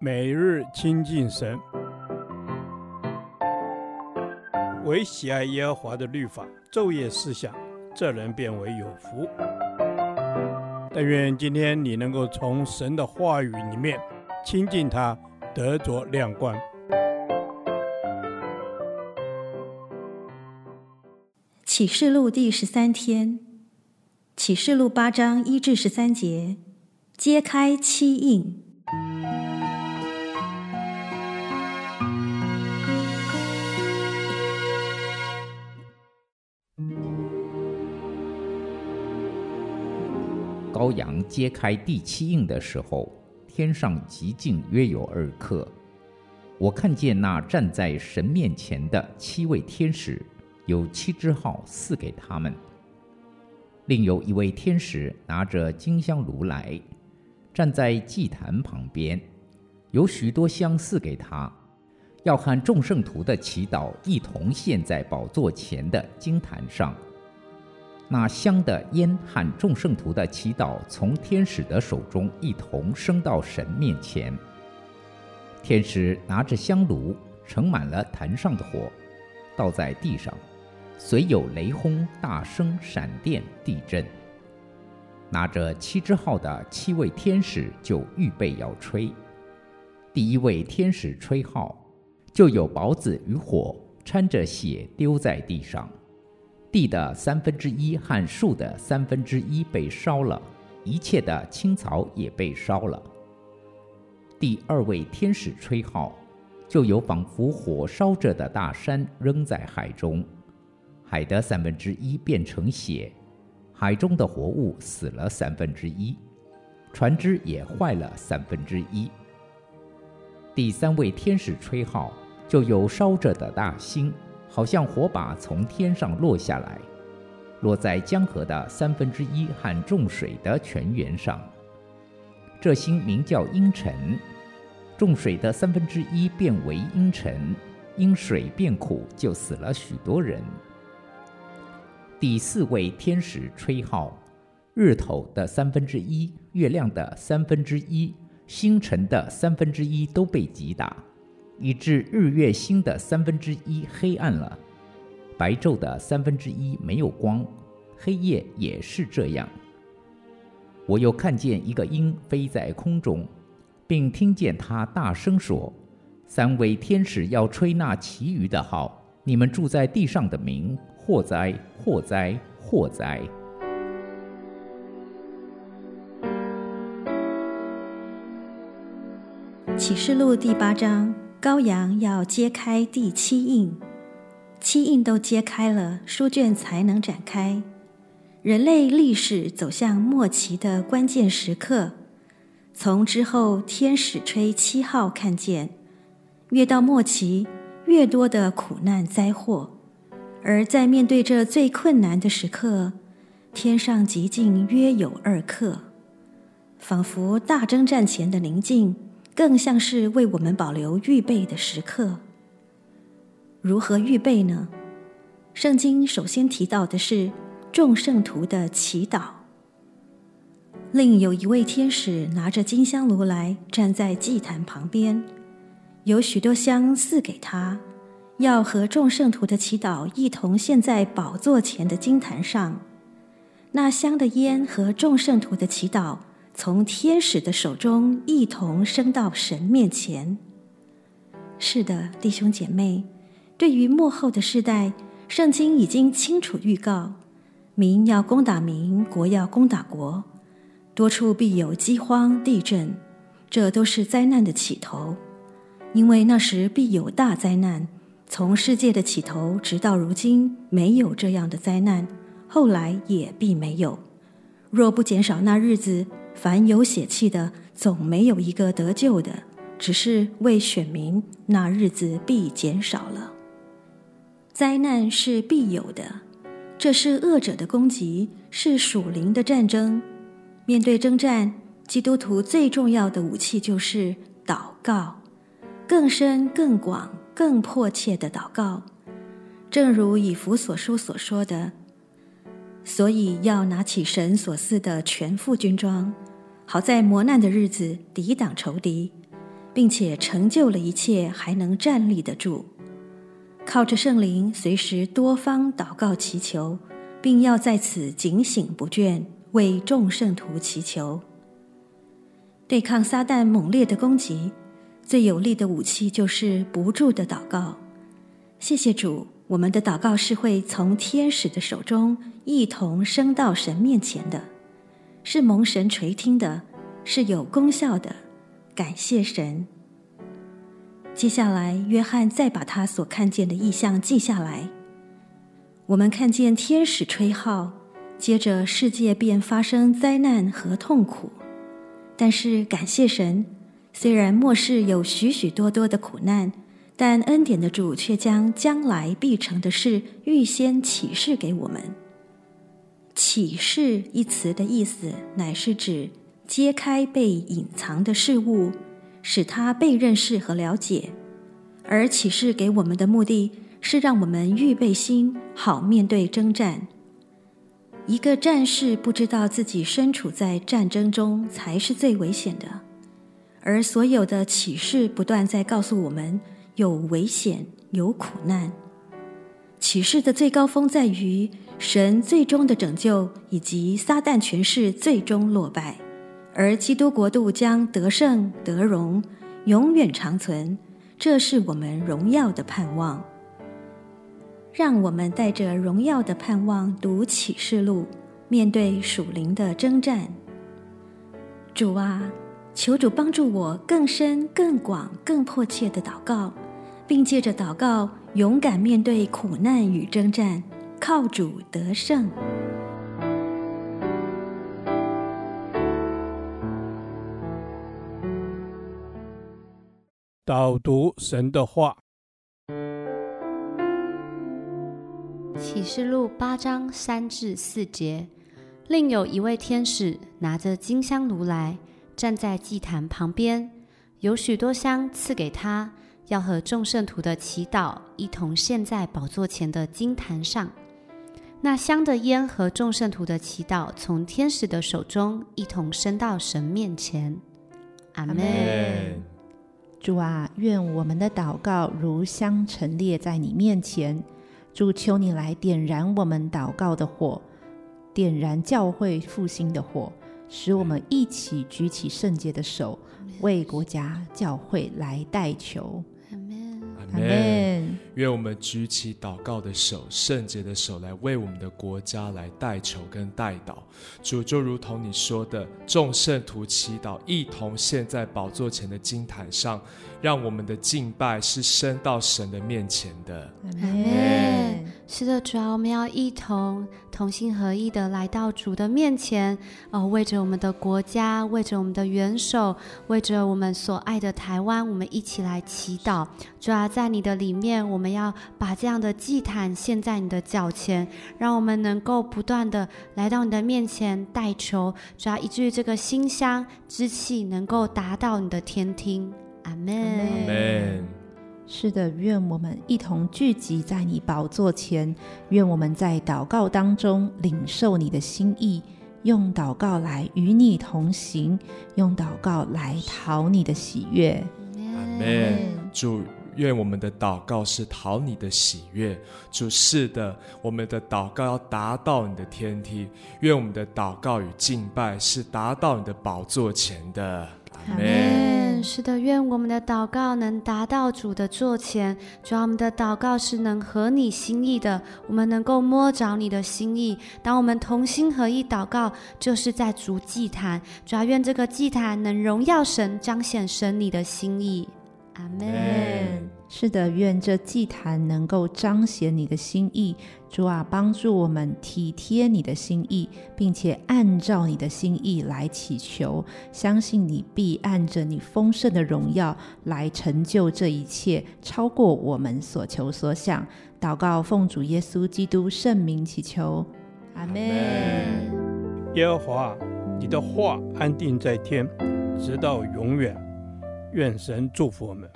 每日亲近神，唯喜爱耶和华的律法，昼夜思想，这人便为有福。但愿今天你能够从神的话语里面亲近他，得着亮光。启示录第十三天，启示录八章一至十三节，揭开七印。羔羊揭开第七印的时候，天上极静约有二刻。我看见那站在神面前的七位天使，有七支号赐给他们。另有一位天使拿着金香炉来，站在祭坛旁边，有许多香赐给他，要和众圣徒的祈祷一同献在宝座前的经坛上。那香的烟和众圣徒的祈祷从天使的手中一同升到神面前。天使拿着香炉盛满了坛上的火，倒在地上，随有雷轰、大声、闪电、地震。拿着七支号的七位天使就预备要吹。第一位天使吹号，就有雹子与火掺着血丢在地上。地的三分之一和树的三分之一被烧了，一切的青草也被烧了。第二位天使吹号，就有仿佛火烧着的大山扔在海中，海的三分之一变成血，海中的活物死了三分之一，船只也坏了三分之一。第三位天使吹号，就有烧着的大星。好像火把从天上落下来，落在江河的三分之一和众水的泉源上。这星名叫茵蔯，众水的三分之一变为茵蔯，因水变苦，就死了许多人。第四位天使吹号，日头的三分之一、月亮的三分之一、星辰的三分之一都被击打。以致日月星的三分之一黑暗了，白昼的三分之一没有光，黑夜也是这样。我又看见一个鹰飞在空中，并听见他大声说：“三位天使要吹那其余的号，你们住在地上的民，祸哉！祸哉！祸哉！”启示录第八章。羔羊要揭开第七印，七印都揭开了，书卷才能展开。人类历史走向末期的关键时刻，从之后天使吹七号看见，越到末期，越多的苦难灾祸。而在面对这最困难的时刻，天上极静约有二刻，仿佛大征战前的宁静。更像是为我们保留预备的时刻。如何预备呢？圣经首先提到的是众圣徒的祈祷。另有一位天使拿着金香炉来，站在祭坛旁边，有许多香赐给他，要和众圣徒的祈祷一同献在宝座前的金坛上。那香的烟和众圣徒的祈祷。从天使的手中一同升到神面前。是的，弟兄姐妹，对于幕后的世代，圣经已经清楚预告：民要攻打民，国要攻打国，多处必有饥荒、地震，这都是灾难的起头。因为那时必有大灾难，从世界的起头直到如今，没有这样的灾难，后来也必没有。若不减少那日子。凡有血气的，总没有一个得救的，只是为选民，那日子必减少了。灾难是必有的，这是恶者的攻击，是属灵的战争。面对征战，基督徒最重要的武器就是祷告，更深、更广、更迫切的祷告。正如以弗所书所说的。所以要拿起神所赐的全副军装，好在磨难的日子抵挡仇敌，并且成就了一切，还能站立得住。靠着圣灵，随时多方祷告祈求，并要在此警醒不倦，为众圣徒祈求。对抗撒旦猛烈的攻击，最有力的武器就是不住的祷告。谢谢主，我们的祷告是会从天使的手中一同升到神面前的，是蒙神垂听的，是有功效的。感谢神。接下来，约翰再把他所看见的异象记下来。我们看见天使吹号，接着世界便发生灾难和痛苦。但是感谢神，虽然末世有许许多多的苦难，但恩典的主却将将来必成的事预先启示给我们。启示一词的意思，乃是指揭开被隐藏的事物。使他被认识和了解，而启示给我们的目的是让我们预备心，好面对征战。一个战士不知道自己身处在战争中才是最危险的，而所有的启示不断在告诉我们有危险、有苦难。启示的最高峰在于神最终的拯救，以及撒旦权势最终落败。而基督国度将得胜得荣，永远长存，这是我们荣耀的盼望。让我们带着荣耀的盼望读启示录，面对属灵的征战。主啊，求主帮助我更深、更广、更迫切的祷告，并借着祷告勇敢面对苦难与征战，靠主得胜。导读神的话，启示录八章三至四节，另有一位天使拿着金香炉来，站在祭坛旁边，有许多香赐给他，要和众圣徒的祈祷一同献在宝座前的金坛上。那香的烟和众圣徒的祈祷，从天使的手中一同升到神面前。阿门。主啊，愿我们的祷告如香陈列在你面前。主，求你来点燃我们祷告的火，点燃教会复兴的火，使我们一起举起圣洁的手，为国家、教会来代求。阿门。愿我们举起祷告的手，圣洁的手，来为我们的国家来代求跟代祷。主，就如同你说的，众圣徒祈祷，一同献在宝座前的金坛上，让我们的敬拜是升到神的面前的。阿门。是的，主啊，我们要一同同心合意的来到主的面前，哦，为着我们的国家，为着我们的元首，为着我们所爱的台湾，我们一起来祈祷。主啊，在你的里面，我们要把这样的祭坛献在你的脚前，让我们能够不断的来到你的面前代求。主啊，以至于这个馨香之气能够达到你的天庭。阿门。阿门。是的，愿我们一同聚集在你宝座前，愿我们在祷告当中领受你的心意，用祷告来与你同行，用祷告来讨你的喜悦。阿门。主，愿我们的祷告是讨你的喜悦。主，是的，我们的祷告要达到你的天梯，愿我们的祷告与敬拜是达到你的宝座前的。阿门。是的，愿我们的祷告能达到主的座前。主，我们的祷告是能合你心意的，我们能够摸着你的心意。当我们同心合意祷告，就是在主祭坛。主要愿这个祭坛能荣耀神，彰显神你的心意。阿门。是的，愿这祭坛能够彰显你的心意。主啊，帮助我们体贴你的心意，并且按照你的心意来祈求，相信你必按着你丰盛的荣耀来成就这一切，超过我们所求所想。祷告奉主耶稣基督圣名祈求，阿门。耶和华，你的话安定在天，直到永远。愿神祝福我们。